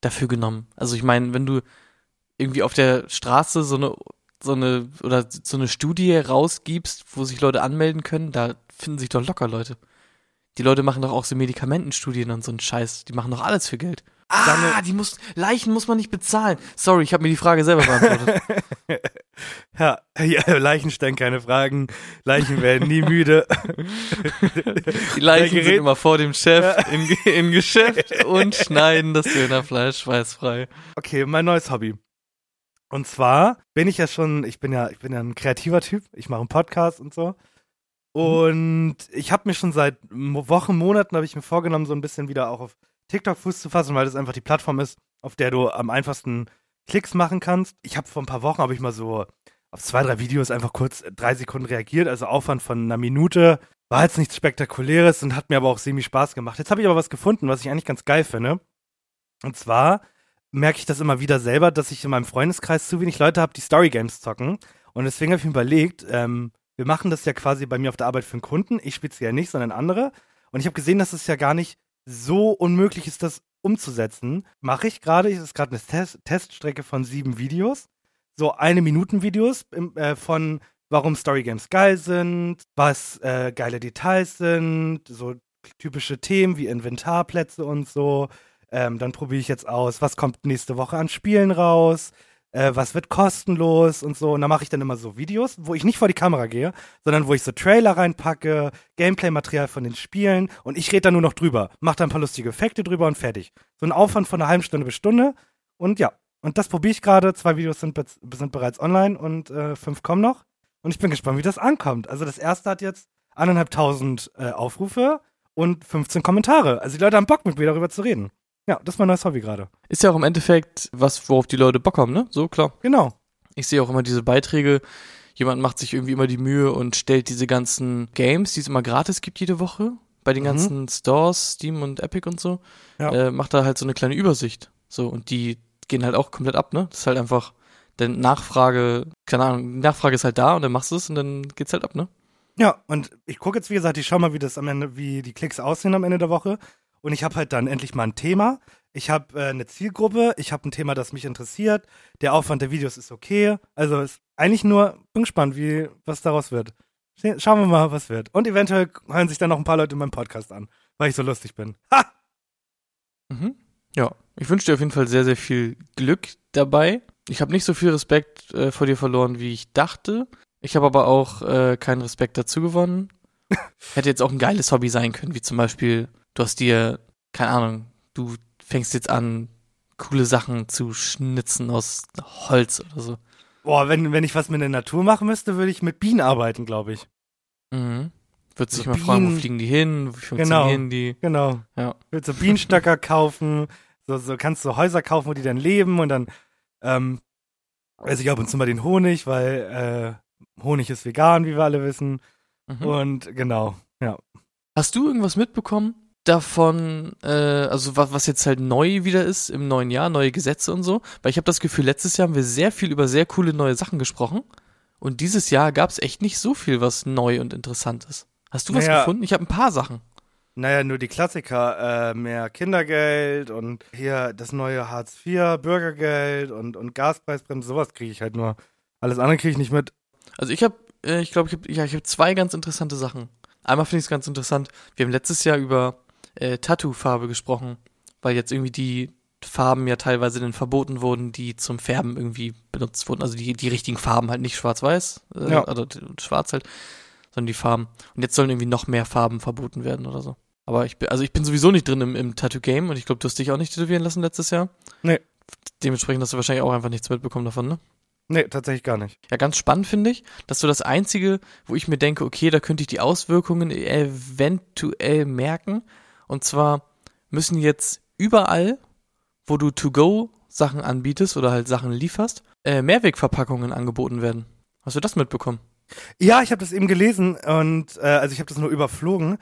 dafür genommen? Also ich meine, wenn du irgendwie auf der Straße so eine so eine oder so eine Studie rausgibst, wo sich Leute anmelden können, da finden sich doch locker Leute. Die Leute machen doch auch so Medikamentenstudien und so einen Scheiß. Die machen doch alles für Geld. Ah, die muss, Leichen muss man nicht bezahlen. Sorry, ich habe mir die Frage selber beantwortet.
Ja, ja, Leichen stellen keine Fragen, Leichen werden nie müde.
Die Leichen sind immer vor dem Chef im, Ge- im Geschäft und schneiden das Dönerfleisch schweißfrei.
Okay, mein neues Hobby. Und zwar bin ich ja schon, ich bin ja, ich bin ja ein kreativer Typ. Ich mache einen Podcast und so. Und ich habe mir schon seit Wochen, Monaten habe ich mir vorgenommen, so ein bisschen wieder auch auf TikTok Fuß zu fassen, weil das einfach die Plattform ist, auf der du am einfachsten Klicks machen kannst. Ich habe vor ein paar Wochen habe ich mal so auf zwei, drei Videos einfach kurz drei Sekunden reagiert, also Aufwand von einer Minute. War jetzt nichts Spektakuläres und hat mir aber auch semi Spaß gemacht. Jetzt habe ich aber was gefunden, was ich eigentlich ganz geil finde. Und zwar merke ich das immer wieder selber, dass ich in meinem Freundeskreis zu wenig Leute habe, die Story Games zocken. Und deswegen habe ich mir überlegt, ähm, wir machen das ja quasi bei mir auf der Arbeit für einen Kunden, ich speziell nicht, sondern andere. Und ich habe gesehen, dass es ja gar nicht so unmöglich ist, das umzusetzen. Mache ich gerade, es ist gerade eine Test Teststrecke von sieben Videos. So eine Minuten Videos im, äh, von warum Story Games geil sind, was äh, geile Details sind, so typische Themen wie Inventarplätze und so. Ähm, dann probiere ich jetzt aus, was kommt nächste Woche an Spielen raus, äh, was wird kostenlos und so. Und da mache ich dann immer so Videos, wo ich nicht vor die Kamera gehe, sondern wo ich so Trailer reinpacke, Gameplay-Material von den Spielen und ich rede da nur noch drüber, mache da ein paar lustige Effekte drüber und fertig. So ein Aufwand von einer halben Stunde bis Stunde und ja. Und das probiere ich gerade. Zwei Videos sind, be- sind bereits online und äh, fünf kommen noch. Und ich bin gespannt, wie das ankommt. Also das erste hat jetzt anderthalbtausend äh, Aufrufe und 15 Kommentare. Also die Leute haben Bock mit mir darüber zu reden. Ja, das ist mein neues Hobby gerade.
Ist ja auch im Endeffekt was, worauf die Leute Bock haben, ne? So, klar.
Genau.
Ich sehe auch immer diese Beiträge, jemand macht sich irgendwie immer die Mühe und stellt diese ganzen Games, die es immer gratis gibt jede Woche, bei den
Mhm.
ganzen Stores, Steam und Epic und so,
Ja.
äh, macht da halt so eine kleine Übersicht. So, und die gehen halt auch komplett ab, ne? Das ist halt einfach, denn Nachfrage, keine Ahnung, Nachfrage ist halt da und dann machst du es und dann geht's halt ab, ne?
Ja, und ich gucke jetzt, wie gesagt, ich schau mal, wie das am Ende, wie die Klicks aussehen am Ende der Woche. Und ich habe halt dann endlich mal ein Thema. Ich habe äh, eine Zielgruppe, ich habe ein Thema, das mich interessiert. Der Aufwand der Videos ist okay. Also ist eigentlich nur, bin gespannt, wie, was daraus wird. Schauen wir mal, was wird. Und eventuell hören sich dann noch ein paar Leute in meinem Podcast an, weil ich so lustig bin. Ha!
Mhm. Ja, ich wünsche dir auf jeden Fall sehr, sehr viel Glück dabei. Ich habe nicht so viel Respekt äh, vor dir verloren, wie ich dachte. Ich habe aber auch äh, keinen Respekt dazu gewonnen. Hätte jetzt auch ein geiles Hobby sein können, wie zum Beispiel, du hast dir, keine Ahnung, du fängst jetzt an, coole Sachen zu schnitzen aus Holz oder so.
Boah, wenn, wenn ich was mit der Natur machen müsste, würde ich mit Bienen arbeiten, glaube ich.
Mhm. Würdest
So
dich mal fragen, wo fliegen die hin, wie funktionieren die?
Genau.
Ja.
Willst du Bienenstöcker kaufen? So, so kannst du Häuser kaufen, wo die dann leben und dann ähm, esse ich ab und zu mal den Honig, weil äh, Honig ist vegan, wie wir alle wissen.
Mhm.
Und genau, ja.
Hast du irgendwas mitbekommen davon, äh, also was, was jetzt halt neu wieder ist im neuen Jahr, neue Gesetze und so? Weil ich habe das Gefühl, letztes Jahr haben wir sehr viel über sehr coole neue Sachen gesprochen. Und dieses Jahr gab es echt nicht so viel, was neu und interessant ist. Hast du was
Naja.
gefunden? Ich habe ein paar Sachen.
Naja, nur die Klassiker, äh, mehr Kindergeld und hier das neue Hartz IV, Bürgergeld und, und Gaspreisbremse, sowas kriege ich halt nur. Alles andere kriege ich nicht mit.
Also ich habe, äh, ich glaube, ich habe ja, ich hab zwei ganz interessante Sachen. Einmal finde ich es ganz interessant. Wir haben letztes Jahr über äh, Tattoo-Farbe gesprochen, weil jetzt irgendwie die Farben ja teilweise dann verboten wurden, die zum Färben irgendwie benutzt wurden. Also die, die richtigen Farben halt nicht schwarz-weiß, äh,
Ja.
t- schwarz halt, sondern die Farben. Und jetzt sollen irgendwie noch mehr Farben verboten werden oder so. Aber ich bin, also ich bin sowieso nicht drin im, im Tattoo-Game und ich glaube, du hast dich auch nicht tätowieren lassen letztes Jahr.
Nee.
Dementsprechend hast du wahrscheinlich auch einfach nichts mitbekommen davon, ne?
Nee, tatsächlich gar nicht.
Ja, ganz spannend finde ich, dass so das Einzige, wo ich mir denke, okay, da könnte ich die Auswirkungen eventuell merken. Und zwar müssen jetzt überall, wo du To-Go Sachen anbietest oder halt Sachen lieferst, äh, Mehrwegverpackungen angeboten werden. Hast du das mitbekommen?
Ja, ich habe das eben gelesen und äh, also ich habe das nur überflogen.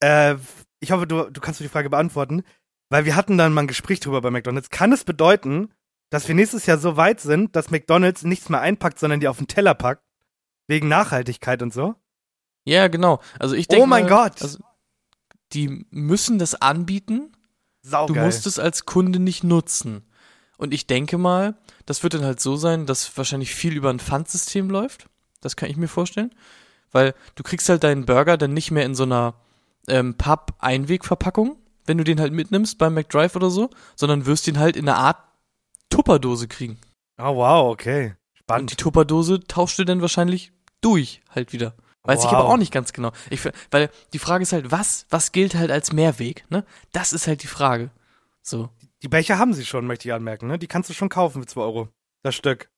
Äh, ich hoffe, du, du kannst mir die Frage beantworten, weil wir hatten dann mal ein Gespräch drüber bei McDonald's. Kann es bedeuten, dass wir nächstes Jahr so weit sind, dass McDonald's nichts mehr einpackt, sondern die auf den Teller packt? Wegen Nachhaltigkeit und so?
Ja, genau. Also ich denke
oh mein
mal,
Gott!
Also, die müssen das anbieten, Du
Saugeil.
musst es als Kunde nicht nutzen. Und ich denke mal, das wird dann halt so sein, dass wahrscheinlich viel über ein Pfandsystem läuft. Das kann ich mir vorstellen. Weil du kriegst halt deinen Burger dann nicht mehr in so einer ähm, Papp-Einwegverpackung, wenn du den halt mitnimmst beim McDrive oder so, sondern wirst den halt in einer Art Tupperdose kriegen.
oh wow, okay.
Und die
Spannend.
Tupperdose tauschst du dann wahrscheinlich durch halt wieder. Weiß ich
Wow.
aber auch nicht ganz genau. Ich, weil die Frage ist halt, was, was gilt halt als Mehrweg, ne? Das ist halt die Frage. So.
Die Becher haben sie schon, möchte ich anmerken, ne? Die kannst du schon kaufen für 2 Euro. Das Stück.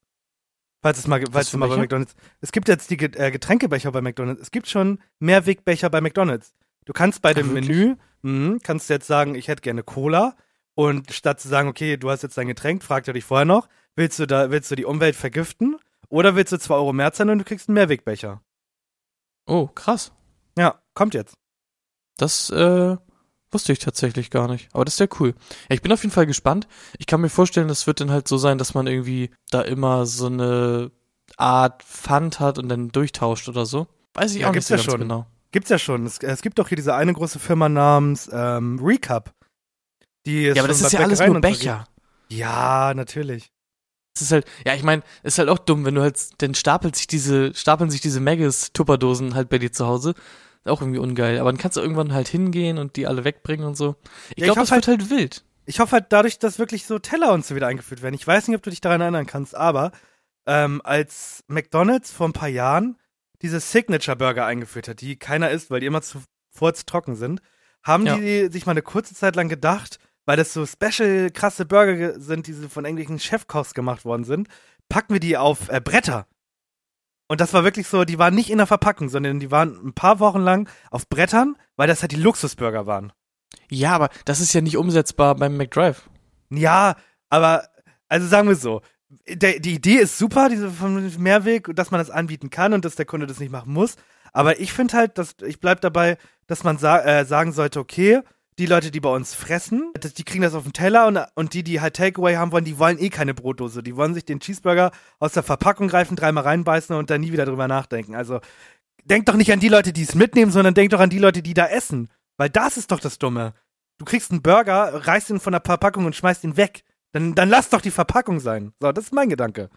Falls es mal, falls du mal bei? McDonalds. Es gibt jetzt die äh, Getränkebecher bei McDonalds. Es gibt schon Mehrwegbecher bei McDonalds. Du kannst bei dem
wirklich?
Menü, mh, kannst jetzt sagen, ich hätte gerne Cola. Und statt zu sagen, okay, du hast jetzt dein Getränk, fragt er dich vorher noch, willst du da, willst du die Umwelt vergiften? Oder willst du 2 Euro mehr zahlen und du kriegst einen Mehrwegbecher?
Oh, krass.
Ja, kommt jetzt.
Das äh, wusste ich tatsächlich gar nicht. Aber das ist ja cool. Ja, ich bin auf jeden Fall gespannt. Ich kann mir vorstellen, das wird dann halt so sein, dass man irgendwie da immer so eine Art Pfand hat und dann durchtauscht oder so. Weiß ich
Ja,
auch nicht so
ja
ganz
schon.
genau.
Gibt's ja schon. Es, es gibt doch hier diese eine große Firma namens ähm, Recap. Die
Ja, aber das ist ja alles nur. Becher.
Ja, natürlich.
Das ist halt, ja, ich meine, ist halt auch dumm, wenn du halt, dann stapelt sich diese, stapeln sich diese Maggis Tupperdosen halt bei dir zu Hause. Auch irgendwie ungeil. Aber dann kannst du irgendwann halt hingehen und die alle wegbringen und so. Ich
Ja,
glaube, das wird halt wild.
Ich hoffe halt dadurch, dass wirklich so Teller und so wieder eingeführt werden. Ich weiß nicht, ob du dich daran erinnern kannst, aber ähm, als McDonald's vor ein paar Jahren diese Signature Burger eingeführt hat, die keiner isst, weil die immer zu furztrocken sind, haben
Ja.
die sich mal eine kurze Zeit lang gedacht, weil das so special krasse Burger ge- sind, die so von englischen Chefkochs gemacht worden sind, packen wir die auf äh, Bretter. Und das war wirklich so, die waren nicht in der Verpackung, sondern die waren ein paar Wochen lang auf Brettern, weil das halt die Luxusburger waren.
Ja, aber das ist ja nicht umsetzbar beim McDrive.
Ja, aber, also sagen wir so, der, die Idee ist super, diese von Mehrweg, dass man das anbieten kann und dass der Kunde das nicht machen muss. Aber ich finde halt, dass ich bleib dabei, dass man sa äh, sagen sollte, okay, die Leute, die bei uns fressen, die kriegen das auf den Teller und, und die, die halt Takeaway haben wollen, die wollen eh keine Brotdose. Die wollen sich den Cheeseburger aus der Verpackung greifen, dreimal reinbeißen und dann nie wieder drüber nachdenken. Also denk doch nicht an die Leute, die es mitnehmen, sondern denk doch an die Leute, die da essen. Weil das ist doch das Dumme. Du kriegst einen Burger, reißt ihn von der Verpackung und schmeißt ihn weg. Dann, dann lass doch die Verpackung sein. So, das ist mein Gedanke.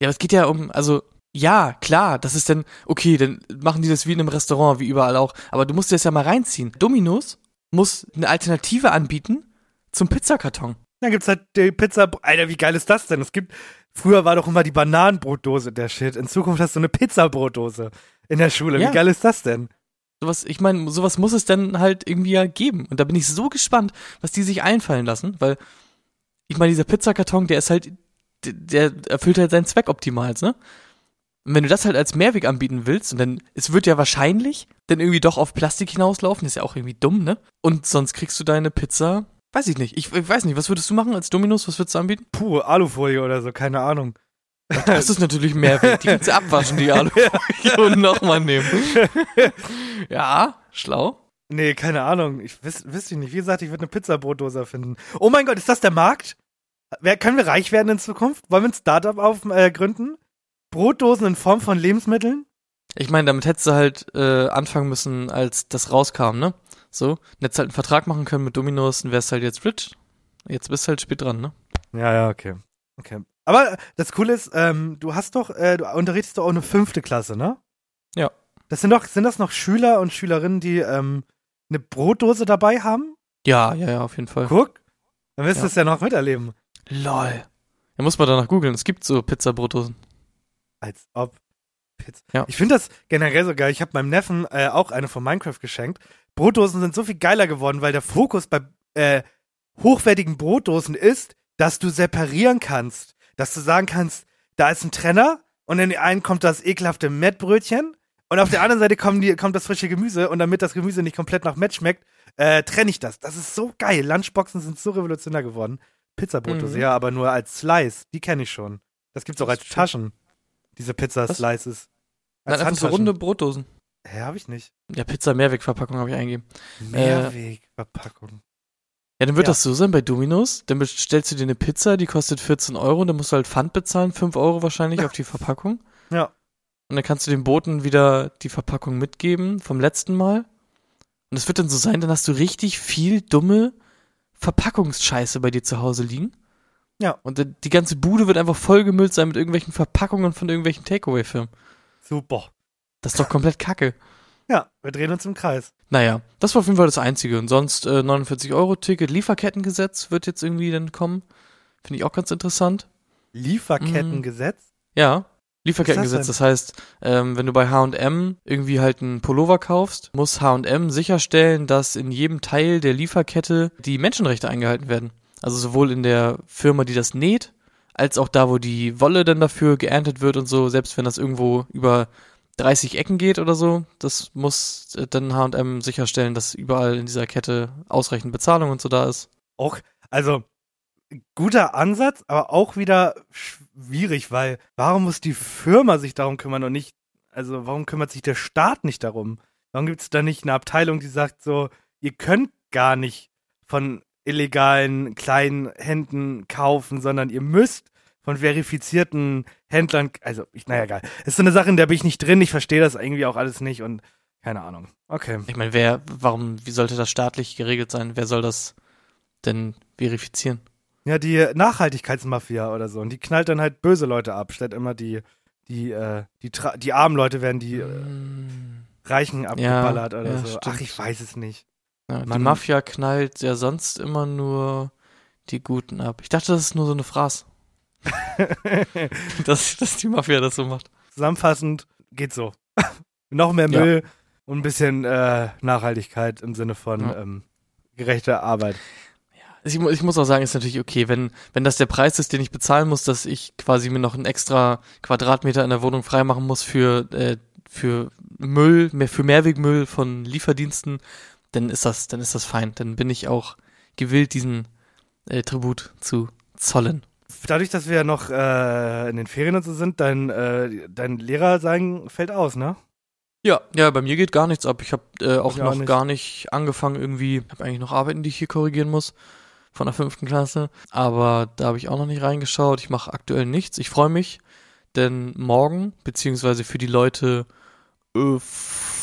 Ja, aber es geht ja um, also, ja, klar, das ist dann, okay, dann machen die das wie in einem Restaurant, wie überall auch. Aber du musst dir das ja mal reinziehen. Dominos muss eine Alternative anbieten zum Pizzakarton.
Dann gibt's halt die Pizza. Alter, wie geil ist das denn? Es gibt, früher war doch immer die Bananenbrotdose der Shit. In Zukunft hast du eine Pizzabrotdose in der Schule.
Ja.
Wie geil ist das denn?
Sowas, ich meine, sowas muss es dann halt irgendwie ja geben. Und da bin ich so gespannt, was die sich einfallen lassen, weil ich meine, dieser Pizzakarton, der ist halt, der, der erfüllt halt seinen Zweck optimal, ne? Und wenn du das halt als Mehrweg anbieten willst, und dann, es wird ja wahrscheinlich dann irgendwie doch auf Plastik hinauslaufen, ist ja auch irgendwie dumm, ne? Und sonst kriegst du deine Pizza, weiß ich nicht. Ich, ich weiß nicht, was würdest du machen als Dominos? Was würdest du anbieten?
Puh, Alufolie oder so, keine Ahnung.
Das ist natürlich Mehrweg. Die kannst du abwaschen, die Alufolie, und nochmal nehmen. ja, schlau.
Nee, keine Ahnung. Ich wüsste ich nicht. Wie gesagt, ich würde eine Pizzabrotdose finden. Oh mein Gott, ist das der Markt? Wer, können wir reich werden in Zukunft? Wollen wir ein Startup auf, äh, gründen? Brotdosen in Form von Lebensmitteln?
Ich meine, damit hättest du halt äh, anfangen müssen, als das rauskam, ne? So, hättest halt einen Vertrag machen können mit Dominos und wärst halt jetzt rich. Jetzt bist du halt spät dran, ne?
Ja, ja, okay. Okay. Aber das Coole ist, ähm, du hast doch, äh, du unterrichtest doch auch eine fünfte Klasse, ne?
Ja.
Das sind doch, sind das noch Schüler und Schülerinnen, die ähm, eine Brotdose dabei haben?
Ja, ja, ja, auf jeden Fall.
Guck, dann wirst du
Ja.
es ja noch miterleben.
Lol. Da muss man danach googeln. Es gibt so Pizza-Brotdosen.
Als ob. Pizza.
Ja.
Ich finde das generell so geil. Ich habe meinem Neffen äh, auch eine von Minecraft geschenkt. Brotdosen sind so viel geiler geworden, weil der Fokus bei äh, hochwertigen Brotdosen ist, dass du separieren kannst. Dass du sagen kannst, da ist ein Trenner und in den einen kommt das ekelhafte Mettbrötchen und auf der anderen Seite die, kommt das frische Gemüse und damit das Gemüse nicht komplett nach Mett schmeckt, äh, trenne ich das. Das ist so geil. Lunchboxen sind so revolutionär geworden. Pizzabrotdose,
Mhm.
ja, aber nur als Slice. Die kenne ich schon. Das gibt's auch
Das
als. Taschen. Diese Pizza-Slices.
Nein, einfach so runde Brotdosen.
Hä, hab ich nicht.
Ja, Pizza-Mehrwegverpackung habe ich eingegeben.
Mehrwegverpackung.
Ja, dann wird
Ja.
das so sein bei Dominos. Dann bestellst du dir eine Pizza, die kostet 14 Euro. Dann musst du halt Pfand bezahlen, 5 Euro wahrscheinlich auf die Verpackung.
Ja.
Und dann kannst du dem Boten wieder die Verpackung mitgeben vom letzten Mal. Und es wird dann so sein, dann hast du richtig viel dumme Verpackungsscheiße bei dir zu Hause liegen.
Ja.
Und die ganze Bude wird einfach vollgemüllt sein mit irgendwelchen Verpackungen von irgendwelchen Takeaway-Firmen.
Super.
Das ist doch komplett kacke.
Ja, wir drehen uns im Kreis.
Naja, das war auf jeden Fall das Einzige. Und sonst äh, 49 Euro Ticket, Lieferkettengesetz wird jetzt irgendwie dann kommen. Finde ich auch ganz interessant.
Lieferkettengesetz?
Ja, Lieferkettengesetz.
denn?
Das heißt, ähm, wenn du bei H&M irgendwie halt einen Pullover kaufst, muss H&M sicherstellen, dass in jedem Teil der Lieferkette die Menschenrechte eingehalten werden. Also sowohl in der Firma, die das näht, als auch da, wo die Wolle dann dafür geerntet wird und so, selbst wenn das irgendwo über 30 Ecken geht oder so, das muss äh, dann H&M sicherstellen, dass überall in dieser Kette ausreichend Bezahlung und so da ist.
Auch, also, guter Ansatz, aber auch wieder schwierig, weil warum muss die Firma sich darum kümmern und nicht, also warum kümmert sich der Staat nicht darum? Warum gibt es da nicht eine Abteilung, die sagt so, ihr könnt gar nicht von illegalen kleinen Händen kaufen, sondern ihr müsst von verifizierten Händlern, also ich, naja. Es ist so eine Sache, in der bin ich nicht drin, ich verstehe das irgendwie auch alles nicht und keine Ahnung. Okay.
Ich meine, wer, warum, wie sollte das staatlich geregelt sein? Wer soll das denn verifizieren?
Ja, die Nachhaltigkeitsmafia oder so. Und die knallt dann halt böse Leute ab, statt immer die, die, äh, die, die armen Leute werden die äh,
Mm.
Reichen abgeballert oder
ja,
so.
stimmt.
Ach, ich weiß es nicht.
Ja, die. Mafia knallt ja sonst immer nur die Guten ab. Ich dachte, das ist nur so eine Phrase. dass, dass die Mafia das so macht.
Zusammenfassend geht so. Noch mehr
Ja.
Müll und ein bisschen äh, Nachhaltigkeit im Sinne von
Ja.
ähm, gerechter Arbeit.
Also Ich, ich muss auch sagen, ist natürlich okay, wenn, wenn das der Preis ist, den ich bezahlen muss, dass ich quasi mir noch einen extra Quadratmeter in der Wohnung freimachen muss für, äh, für Müll, mehr, für Mehrwegmüll von Lieferdiensten, dann ist das, dann ist das fein. Dann bin ich auch gewillt, diesen äh, Tribut zu zollen.
Dadurch, dass wir ja noch äh, in den Ferien und so sind, dein, äh, dein Lehrer sein fällt aus, ne?
Ja, ja, bei mir geht gar nichts ab. Ich habe äh, auch
Ich auch
noch
nicht.
gar nicht angefangen irgendwie. habe eigentlich noch Arbeiten, die ich hier korrigieren muss von der fünften Klasse. Aber da habe ich auch noch nicht reingeschaut. Ich mache aktuell nichts. Ich freue mich, denn morgen, beziehungsweise für die Leute äh,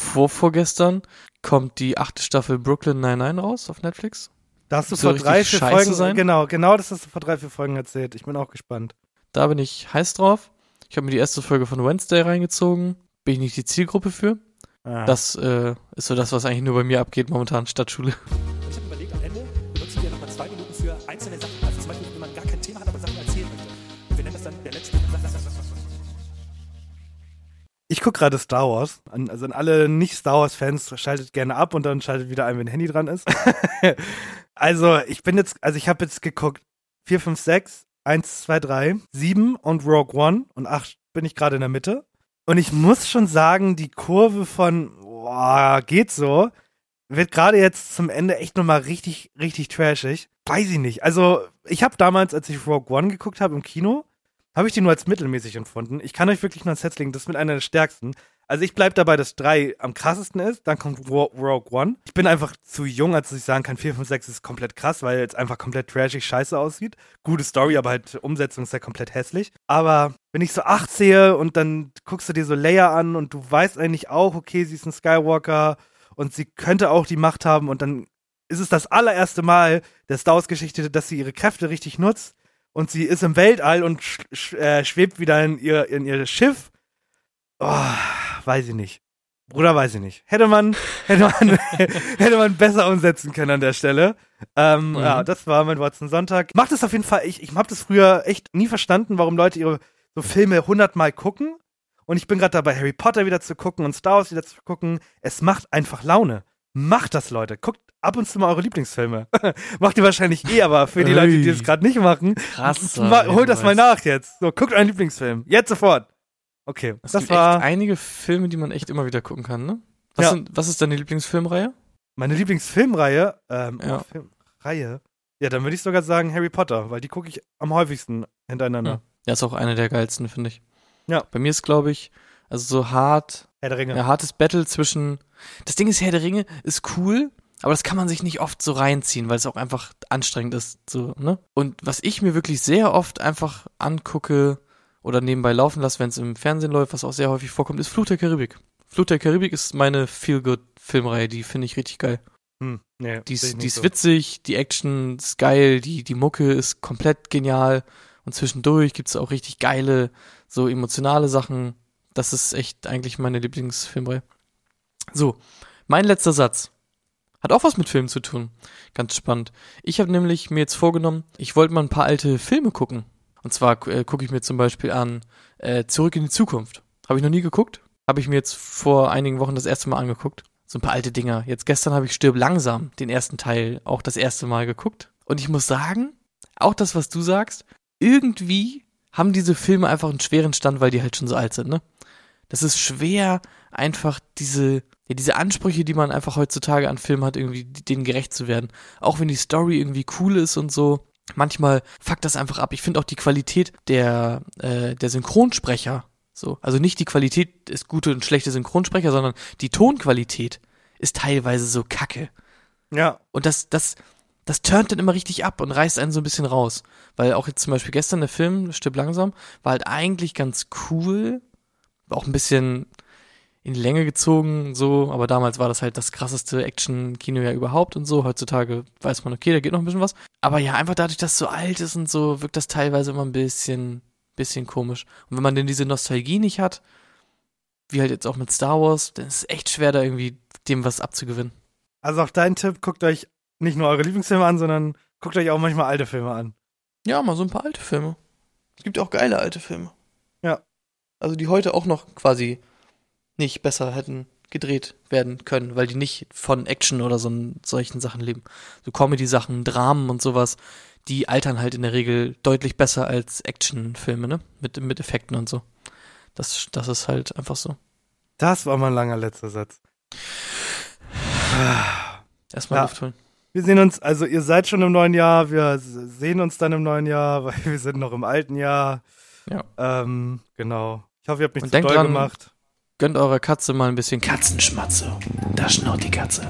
vor, vorgestern, kommt die achte Staffel Brooklyn 99 raus auf Netflix.
Da hast du vor drei, vier Folgen,
sein?
genau, genau das hast du vor drei, vier Folgen erzählt. Ich bin auch gespannt.
Da bin ich heiß drauf. Ich habe mir die erste Folge von Wednesday reingezogen. Bin ich nicht die Zielgruppe für.
Ah.
Das äh, ist so das, was eigentlich nur bei mir abgeht momentan, Stadtschule.
Ich
gucke gerade Star Wars. Also an alle Nicht-Star Wars-Fans schaltet gerne ab und dann schaltet wieder ein, wenn Handy dran ist. also ich bin jetzt, also ich habe jetzt geguckt 4, 5, 6, 1, 2, 3, 7 und Rogue One und 8 bin ich gerade in der Mitte. Und ich muss schon sagen, die Kurve von boah, geht so, wird gerade jetzt zum Ende echt nochmal richtig, richtig trashig. Weiß ich nicht. Also ich habe damals, als ich Rogue One geguckt habe im Kino, habe ich die nur als mittelmäßig empfunden. Ich kann euch wirklich nur ans Herz legen, das ist mit einer der stärksten. Also ich bleib dabei, dass drei am krassesten ist. Dann kommt Ro- Rogue One. Ich bin einfach zu jung, als dass ich sagen kann, 4, 5, 6 ist komplett krass, weil es einfach komplett trashig scheiße aussieht. Gute Story, aber halt Umsetzung ist ja komplett hässlich. Aber wenn ich so 8 sehe und dann guckst du dir so Leia an und du weißt eigentlich auch, okay, sie ist ein Skywalker und sie könnte auch die Macht haben und dann ist es das allererste Mal der Star Wars-Geschichte, dass sie ihre Kräfte richtig nutzt und sie ist im Weltall und sch sch äh, schwebt wieder in ihr, in ihr Schiff. Oh, weiß ich nicht. Bruder, weiß ich nicht. Hätte man, hätte man, hätte man besser umsetzen können an der Stelle. Ähm,
Mhm.
Ja, das war mein Watson Sonntag. Macht es auf jeden Fall, ich, ich hab das früher echt nie verstanden, warum Leute ihre so Filme hundertmal gucken. Und ich bin gerade dabei, Harry Potter wieder zu gucken und Star Wars wieder zu gucken. Es macht einfach Laune. Macht das, Leute. Guckt ab und zu mal eure Lieblingsfilme. Macht ihr wahrscheinlich eh, aber für die Leute, die das gerade nicht machen,
Krass.
holt das mal nach jetzt. So, guckt euren Lieblingsfilm. Jetzt sofort. Okay,
Es
das
gibt
war
echt einige Filme, die man echt immer wieder gucken kann, ne? Was,
Ja.
sind, was ist deine Lieblingsfilmreihe?
meine Lieblingsfilmreihe. Ähm,
Ja.
oh, Filmreihe. Ja, dann würde ich sogar sagen Harry Potter, weil die gucke ich am häufigsten hintereinander.
Ja, ist auch eine der geilsten, finde ich.
Ja.
Bei mir ist, glaube ich, also so hart,
Herr der Ringe.
ja, hartes Battle zwischen. Das Ding ist, Herr der Ringe ist cool, aber das kann man sich nicht oft so reinziehen, weil es auch einfach anstrengend ist, so, ne? Und was ich mir wirklich sehr oft einfach angucke oder nebenbei laufen lasse, wenn es im Fernsehen läuft, was auch sehr häufig vorkommt, ist Flut der Karibik. Flut der Karibik ist meine Feel-Good-Filmreihe, die finde ich richtig geil.
Hm, nee,
Die ist, die ist
so.
witzig, die Action ist geil, die, die Mucke ist komplett genial und zwischendurch gibt es auch richtig geile, so emotionale Sachen. Das ist echt eigentlich meine Lieblingsfilmreihe. So, mein letzter Satz. Hat auch was mit Filmen zu tun. Ganz spannend. Ich habe nämlich mir jetzt vorgenommen, ich wollte mal ein paar alte Filme gucken. Und zwar äh, gucke ich mir zum Beispiel an äh, Zurück in die Zukunft. Habe ich noch nie geguckt. Habe ich mir jetzt vor einigen Wochen das erste Mal angeguckt. So ein paar alte Dinger. Jetzt gestern habe ich Stirb langsam, den ersten Teil, auch das erste Mal geguckt. Und ich muss sagen, auch das, was du sagst, irgendwie haben diese Filme einfach einen schweren Stand, weil die halt schon so alt sind, ne? Das ist schwer, einfach diese, ja, diese Ansprüche, die man einfach heutzutage an Filmen hat, irgendwie denen gerecht zu werden. Auch wenn die Story irgendwie cool ist und so. Manchmal fuckt das einfach ab. Ich finde auch die Qualität der, äh, der Synchronsprecher so. Also nicht die Qualität ist gute und schlechte Synchronsprecher, sondern die Tonqualität ist teilweise so kacke.
Ja,
Und das, das, das turnt dann immer richtig ab und reißt einen so ein bisschen raus. Weil auch jetzt zum Beispiel gestern der Film, Stirb langsam, war halt eigentlich ganz cool. Auch ein bisschen in die Länge gezogen, so, aber damals war das halt das krasseste Action-Kino ja überhaupt und so. Heutzutage weiß man, okay, da geht noch ein bisschen was. Aber ja, einfach dadurch, dass es so alt ist und so, wirkt das teilweise immer ein bisschen, bisschen komisch. Und wenn man denn diese Nostalgie nicht hat, wie halt jetzt auch mit Star Wars, dann ist es echt schwer, da irgendwie dem was abzugewinnen.
also auch dein Tipp, guckt euch nicht nur eure Lieblingsfilme an, sondern guckt euch auch manchmal alte Filme an.
Ja, mal so ein paar alte Filme. Es gibt auch geile alte Filme. Also die heute auch noch quasi nicht besser hätten gedreht werden können, weil die nicht von Action oder so solchen Sachen leben. So Comedy-Sachen, Dramen und sowas, die altern halt in der Regel deutlich besser als Actionfilme, ne? Mit, mit Effekten und so. Das, das ist halt einfach so.
Das war mal ein langer letzter Satz.
Erstmal
Ja.
Luft holen.
Wir sehen uns, also ihr seid schon im neuen Jahr, wir sehen uns dann im neuen Jahr, weil wir sind noch im alten Jahr.
Ja.
Ähm, genau. Ich hoffe, ihr habt nicht
Und
zu doll
dran-
gemacht.
Gönnt eurer Katze mal ein bisschen
Katzenschmatze. Da schnurrt die Katze.